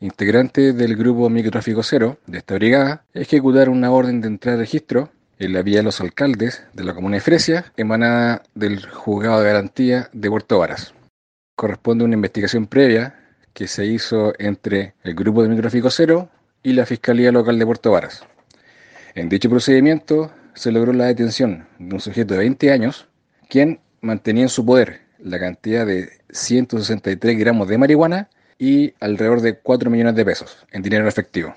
integrantes del grupo Microtráfico Cero de esta brigada ejecutaron una orden de entrada de registro en la vía de los alcaldes de la comuna de Fresia, emanada del juzgado de garantía de Puerto Varas. Corresponde a una investigación previa que se hizo entre el grupo de Microtráfico Cero y la Fiscalía Local de Puerto Varas. En dicho procedimiento se logró la detención de un sujeto de 20 años, quien mantenía en su poder la cantidad de 163 gramos de marihuana y alrededor de 4 millones de pesos en dinero efectivo.